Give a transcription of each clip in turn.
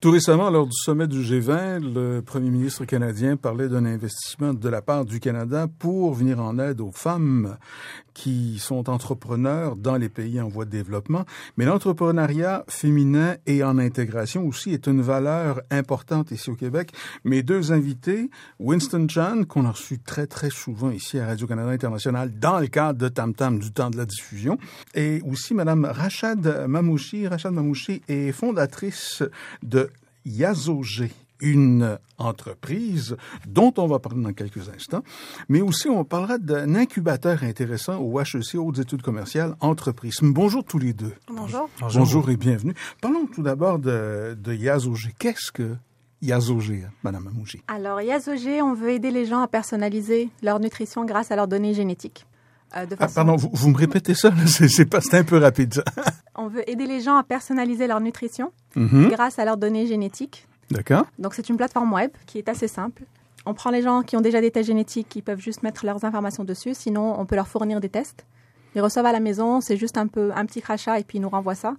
Tout récemment, lors du sommet du G20, le premier ministre canadien parlait d'un investissement de la part du Canada pour venir en aide aux femmes qui sont entrepreneurs dans les pays en voie de développement. Mais l'entrepreneuriat féminin et en intégration aussi est une valeur importante ici au Québec. Mes deux invités, Winston Chan, qu'on a reçu très très souvent ici à Radio-Canada International dans le cadre de Tam Tam du temps de la diffusion, et aussi Madame Rachad Mamouchi. Rachad Mamouchi est fondatrice de Yazogé une entreprise dont on va parler dans quelques instants, mais aussi on parlera d'un incubateur intéressant au HEC Hautes études commerciales entreprises. Bonjour tous les deux. Bonjour. Bonjour, et bienvenue. Parlons tout d'abord de, de Yazogé. Qu'est-ce que Yazogé, Madame Amouji? Alors, Yazogé, on veut aider les gens à personnaliser leur nutrition grâce à leurs données génétiques. Euh, de ah, façon... ah, pardon, vous, vous, me répétez ça? C'est pas, un peu rapide, ça. on veut aider les gens à personnaliser leur nutrition mm-hmm. grâce à leurs données génétiques D'accord. Donc c'est une plateforme web qui est assez simple. On prend les gens qui ont déjà des tests génétiques, qui peuvent juste mettre leurs informations dessus. Sinon, on peut leur fournir des tests. Ils reçoivent à la maison, c'est juste un peu un petit crachat et puis ils nous renvoient ça.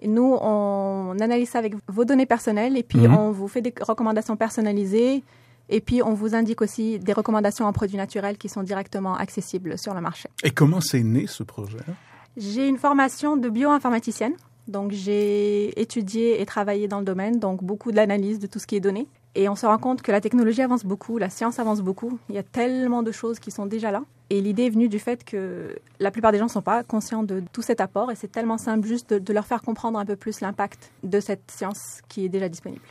Et nous, on analyse ça avec vos données personnelles et puis mhm. on vous fait des recommandations personnalisées. Et puis, on vous indique aussi des recommandations en produits naturels qui sont directement accessibles sur le marché. Et comment c'est né ce projet? J'ai une formation de bioinformaticienne. Donc j'ai étudié et travaillé dans le domaine, donc beaucoup de l'analyse de tout ce qui est donné. Et on se rend compte que la technologie avance beaucoup, la science avance beaucoup. Il y a tellement de choses qui sont déjà là. Et l'idée est venue du fait que la plupart des gens ne sont pas conscients de tout cet apport et c'est tellement simple juste de, de leur faire comprendre un peu plus l'impact de cette science qui est déjà disponible.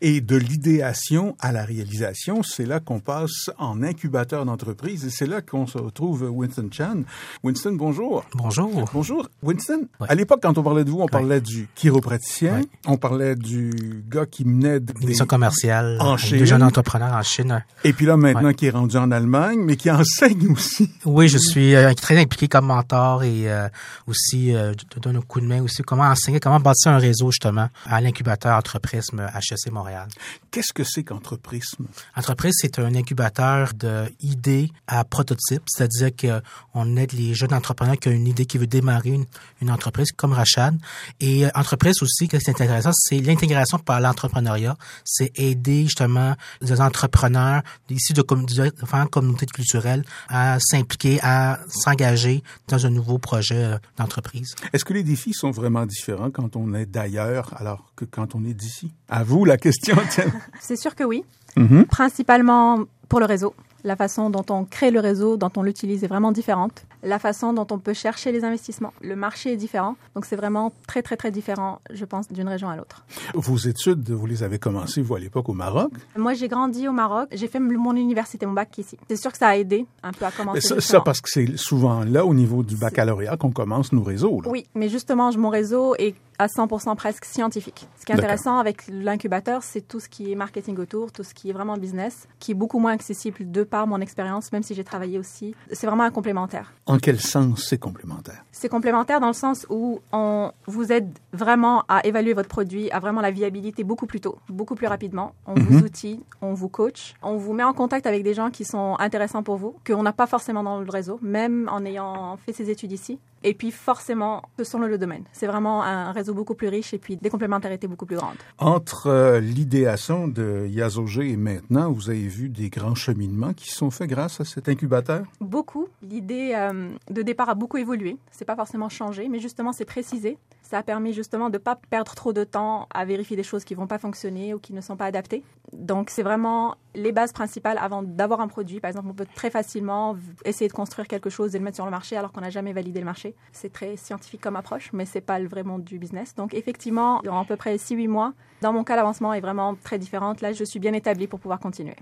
Et de l'idéation à la réalisation, c'est là qu'on passe en incubateur d'entreprise et c'est là qu'on se retrouve Winston Chan. Winston, bonjour. Bonjour. Bonjour. Winston, à l'époque, quand on parlait de vous, on parlait du chiropraticien, on parlait du gars qui menait des... Mission commerciale en Chine. Des jeunes entrepreneurs en Chine. Et puis là, maintenant, qui est rendu en Allemagne, mais qui enseigne aussi. Oui, je suis euh, très impliqué comme mentor et euh, aussi, euh, je donne un coup de main aussi, comment enseigner, comment bâtir un réseau, justement, à l'incubateur entreprise HEC Montréal. Qu'est-ce que c'est qu'Entreprisme? Entreprise, c'est un incubateur d'idées à prototypes, c'est-à-dire qu'on aide les jeunes entrepreneurs qui ont une idée, qui veut démarrer une, entreprise, comme Rachad. Et euh, entreprise aussi, ce qui est intéressant, c'est l'intégration par l'entrepreneuriat. C'est aider justement les entrepreneurs ici de différentes communautés culturelles à s'impliquer, à s'engager dans un nouveau projet euh, d'entreprise. Est-ce que les défis sont vraiment différents quand on est d'ailleurs alors que quand on est d'ici? À vous la question, C'est sûr que oui. Mm-hmm. Principalement pour le réseau. La façon dont on crée le réseau, dont on l'utilise est vraiment différente. La façon dont on peut chercher les investissements. Le marché est différent. Donc c'est vraiment très, très, très différent, je pense, d'une région à l'autre. Vos études, vous les avez commencées, vous, à l'époque, au Maroc? Moi, j'ai grandi au Maroc. J'ai fait mon université, mon bac ici. C'est sûr que ça a aidé un peu à commencer. Ça, ça, parce que c'est souvent là, au niveau du baccalauréat, qu'on commence nos réseaux. Oui, mais justement, mon réseau est à 100% presque scientifique. Ce qui est intéressant avec l'incubateur, c'est tout ce qui est marketing autour, tout ce qui est vraiment business, qui est beaucoup moins accessible de par mon expérience, même si j'ai travaillé aussi. C'est vraiment un complémentaire. En quel sens c'est complémentaire? C'est complémentaire dans le sens où on vous aide vraiment à évaluer votre produit, à vraiment la viabilité beaucoup plus tôt, beaucoup plus rapidement. On vous mhm. outille, on vous coach, on vous met en contact avec des gens qui sont intéressants pour vous, qu'on n'a pas forcément dans le réseau, même en ayant fait ses études ici. Et puis forcément, ce sont le domaine. C'est vraiment un réseau beaucoup plus riche et puis des complémentarités beaucoup plus grandes. Entre euh, l'idéation de Yazogé et maintenant, vous avez vu des grands cheminements qui sont faits grâce à cet incubateur? Beaucoup. L'idée euh, de départ a beaucoup évolué. C'est pas forcément changé, mais justement, c'est précisé. Ça a permis justement de ne pas perdre trop de temps à vérifier des choses qui vont pas fonctionner ou qui ne sont pas adaptées. Donc, c'est vraiment les bases principales avant d'avoir un produit. Par exemple, on peut très facilement essayer de construire quelque chose et le mettre sur le marché alors qu'on n'a jamais validé le marché. C'est très scientifique comme approche, mais c'est pas le vrai monde du business. Donc, effectivement, durant à peu près 6-8 mois, dans mon cas, l'avancement est vraiment très différent. Là, je suis bien établie pour pouvoir continuer.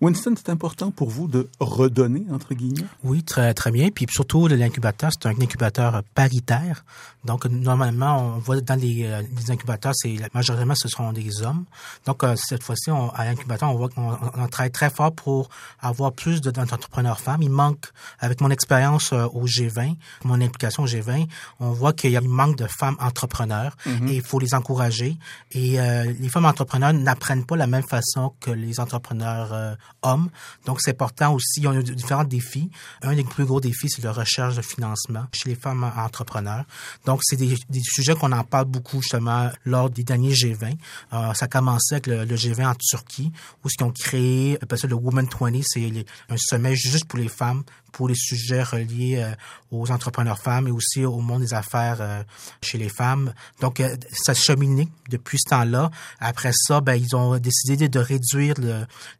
Winston, c'est important pour vous de redonner, entre guillemets? Oui, très, très bien. Puis surtout, l'incubateur, c'est un incubateur paritaire. Donc, normalement, on voit dans les, euh, les incubateurs, c'est majoritairement, ce seront des hommes. Donc, euh, cette fois-ci, à l'incubateur, on voit qu'on on travaille très fort pour avoir plus d'entrepreneurs femmes. Il manque, avec mon expérience euh, au G20, mon implication au G20, on voit qu'il y a un manque de femmes entrepreneurs mm-hmm. et il faut les encourager. Et euh, les femmes entrepreneurs n'apprennent pas la même façon que les entrepreneurs euh, hommes. Donc, c'est important aussi. Ils ont différents défis. Un des plus gros défis, c'est la recherche de financement chez les femmes entrepreneurs. Donc, c'est des, sujets qu'on en parle beaucoup justement lors des derniers G20. Euh, ça a commencé avec le, G20 en Turquie, où ce qu'ils ont créé, le Women 20, c'est un sommet juste pour les femmes pour les sujets reliés euh, aux entrepreneurs femmes et aussi au monde des affaires euh, chez les femmes. Donc, euh, ça cheminé depuis ce temps-là. Après ça, ben, ils ont décidé de réduire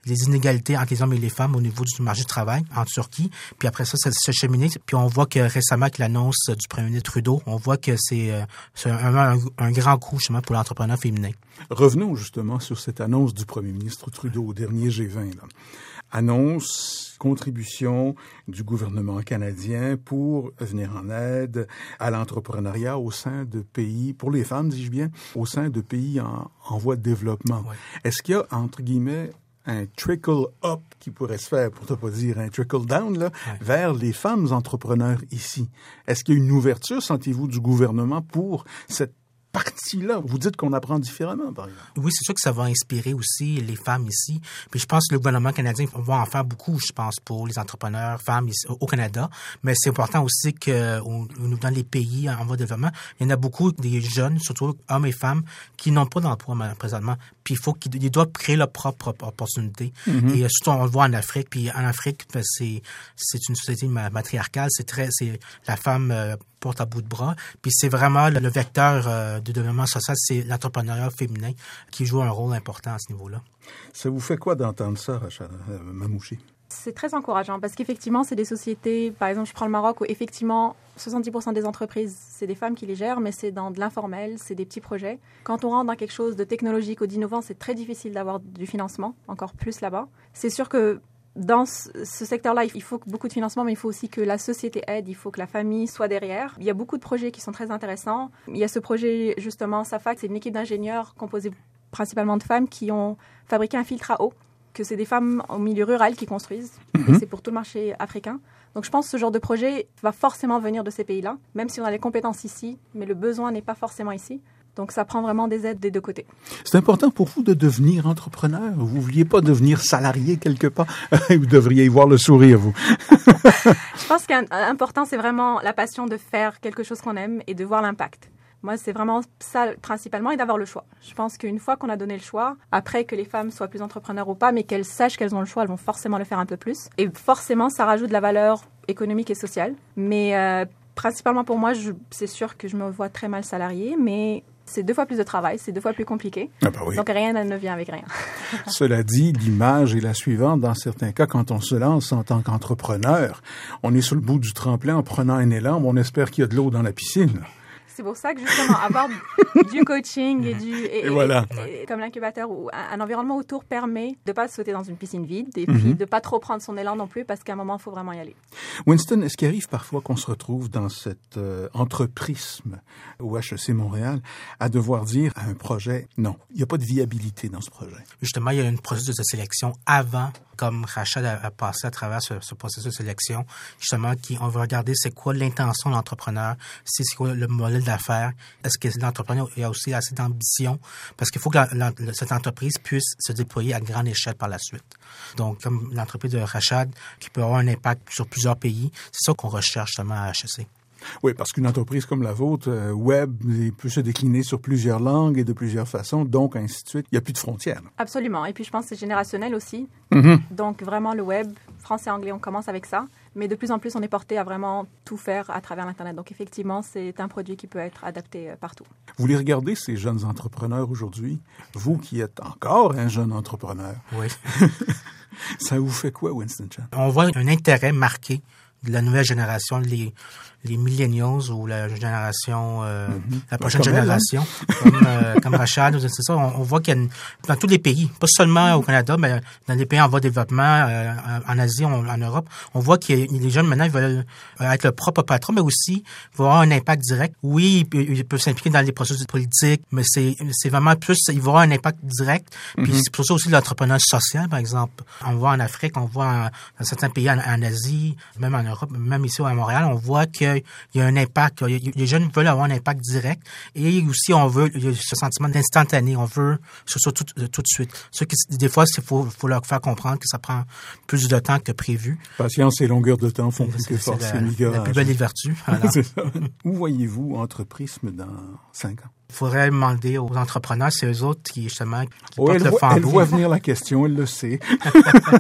les inégalités entre les hommes et les femmes au niveau du marché du travail en Turquie. Puis après ça, ça s'est cheminé. Puis on voit que récemment, avec l'annonce du premier ministre Trudeau, on voit que c'est un, un, grand coup justement pour l'entrepreneur féminin. Revenons justement sur cette annonce du premier ministre Trudeau au dernier G20. Là annonce contribution du gouvernement canadien pour venir en aide à l'entrepreneuriat au sein de pays, pour les femmes, dis-je bien, au sein de pays en, en voie de développement. Est-ce qu'il y a, entre guillemets, un trickle up qui pourrait se faire, pour ne pas dire un trickle down, là, vers les femmes entrepreneurs ici? Est-ce qu'il y a une ouverture, sentez-vous, du gouvernement pour cette partie-là. Vous dites qu'on apprend différemment, par exemple. Oui, c'est sûr que ça va inspirer aussi les femmes ici. Puis je pense que le gouvernement canadien va en faire beaucoup, je pense, pour les entrepreneurs femmes au Canada. Mais c'est important aussi que dans les pays en voie de développement, il y en a beaucoup des jeunes, surtout hommes et femmes, qui n'ont pas d'emploi présentement. Puis il faut qu'ils doivent créer leur propre opportunité. Mm-hmm. Et surtout, on le voit en Afrique. Puis en Afrique, ben, c'est une société matriarcale. C'est très, c'est la femme euh, porte à bout de bras. Puis c'est vraiment le, vecteur euh, du développement social, c'est l'entrepreneuriat féminin qui joue un rôle important à ce niveau-là. Ça vous fait quoi d'entendre ça, Rachel euh, Mamouchi? C'est très encourageant parce qu'effectivement, c'est des sociétés, par exemple, je prends le Maroc, où effectivement, 70% des entreprises, c'est des femmes qui les gèrent, mais c'est dans de l'informel, c'est des petits projets. Quand on rentre dans quelque chose de technologique ou d'innovant, c'est très difficile d'avoir du financement, encore plus là-bas. C'est sûr que dans ce secteur-là, il faut beaucoup de financement, mais il faut aussi que la société aide, il faut que la famille soit derrière. Il y a beaucoup de projets qui sont très intéressants. Il y a ce projet, justement, SAFAC, c'est une équipe d'ingénieurs composée principalement de femmes qui ont fabriqué un filtre à eau, que c'est des femmes au milieu rural qui construisent. Mhm. C'est pour tout le marché africain. Donc je pense que ce genre de projet va forcément venir de ces pays-là, même si on a les compétences ici, mais le besoin n'est pas forcément ici. Donc, ça prend vraiment des aides des deux côtés. C'est important pour vous de devenir entrepreneur? Vous ne vouliez pas devenir salarié quelque part? vous devriez y voir le sourire, vous. Je pense qu'important, c'est vraiment la passion de faire quelque chose qu'on aime et de voir l'impact. Moi, c'est vraiment ça principalement et d'avoir le choix. Je pense qu'une fois qu'on a donné le choix, après que les femmes soient plus entrepreneurs ou pas, mais qu'elles sachent qu'elles ont le choix, elles vont forcément le faire un peu plus. Et forcément, ça rajoute de la valeur économique et sociale. Mais euh, principalement pour moi, c'est sûr que je me vois très mal salarié, mais c'est deux fois plus de travail, c'est deux fois plus compliqué. Ah bah Donc rien ne vient avec rien. Cela dit, l'image est la suivante. Dans certains cas, quand on se lance en tant qu'entrepreneur, on est sur le bout du tremplin en prenant un élan, on espère qu'il y a de l'eau dans la piscine. C'est pour ça que justement avoir du coaching et du et, voilà. comme l'incubateur ou un, environnement autour permet de pas sauter dans une piscine vide et puis mhm. de pas trop prendre son élan non plus parce qu'à un moment il faut vraiment y aller. Winston, est-ce qu'il arrive parfois qu'on se retrouve dans cette euh, entreprisme au HEC Montréal à devoir dire à un projet non, il n'y a pas de viabilité dans ce projet? Justement, il y a une processus de sélection avant comme Rachel a, passé à travers ce, processus de sélection, justement, qui, on va regarder c'est quoi l'intention de l'entrepreneur, c'est quoi le modèle d'affaires, est-ce que l'entrepreneur a aussi assez d'ambition, parce qu'il faut que cette entreprise puisse se déployer à grande échelle par la suite. Donc, comme l'entreprise de Rachad, qui peut avoir un impact sur plusieurs pays, c'est ça qu'on recherche justement à HEC. Oui, parce qu'une entreprise comme la vôtre, euh, web, peut se décliner sur plusieurs langues et de plusieurs façons, donc ainsi de suite. Il n'y a plus de frontières. Absolument. Et puis je pense que c'est générationnel aussi. Mm-hmm. Donc vraiment le web, français, anglais, on commence avec ça. Mais de plus en plus, on est porté à vraiment tout faire à travers l'Internet. Donc effectivement, c'est un produit qui peut être adapté euh, partout. Vous les regardez, ces jeunes entrepreneurs aujourd'hui, vous qui êtes encore un jeune entrepreneur? Oui. ça vous fait quoi, Winston Chan? On voit un intérêt marqué la nouvelle génération, les, les millennials ou la génération, euh, mhm. la prochaine génération, comme, euh, comme Rachad, c'est ça. On, voit qu'il y a dans tous les pays, pas seulement au Canada, mais dans les pays en voie de développement, euh, en Asie, en Europe, on voit que les jeunes maintenant ils veulent être le propre patron, mais aussi vont avoir un impact direct. Oui, ils peuvent s'impliquer dans les processus politiques, mais c'est c'est vraiment plus, ils vont avoir un impact direct. Puis mhm. c'est pour ça aussi l'entrepreneuriat social, par exemple. On voit en Afrique, on voit dans certains pays en, Asie, même en Europe Europe, même ici à Montréal, on voit qu'il y a un impact. Les jeunes veulent avoir un impact direct et aussi on veut il y a ce sentiment d'instantané. On veut ce soit tout, tout de suite. Ce qui, des fois, il faut, faut leur faire comprendre que ça prend plus de temps que prévu. Patience et longueur de temps font plus que force. La, la plus belle des vertus. Où voyez-vous Entreprisme dans cinq ans? Il faudrait demander aux entrepreneurs, c'est eux autres qui, justement, qui oh, elle, le voit, elle voit venir la question, elle le sait.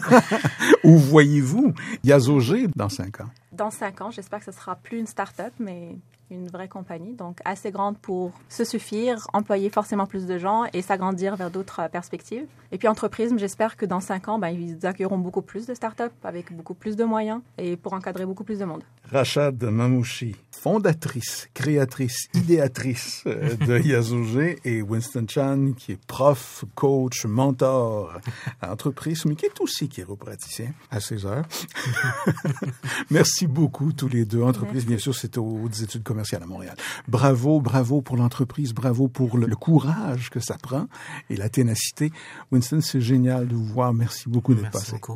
Où voyez-vous Yazogé dans cinq ans? Dans cinq ans, j'espère que ce sera plus une start-up, mais une vraie compagnie, donc assez grande pour se suffire, employer forcément plus de gens et s'agrandir vers d'autres perspectives. Et puis entreprise, j'espère que dans cinq ans, ben, ils accueilleront beaucoup plus de startups avec beaucoup plus de moyens et pour encadrer beaucoup plus de monde. Rachad Mamouchi, fondatrice, créatrice, idéatrice euh, de Yazogé et Winston Chan, qui est prof, coach, mentor à entreprise, mais qui est aussi chiropraticien à 16 heures. Merci beaucoup tous les deux. Entreprise, bien sûr, c'est aux études commerciales à Montréal. Bravo, bravo pour l'entreprise, bravo pour le, le, courage que ça prend et la ténacité. Winston, c'est génial de vous voir. Merci beaucoup d'être passé. Beaucoup.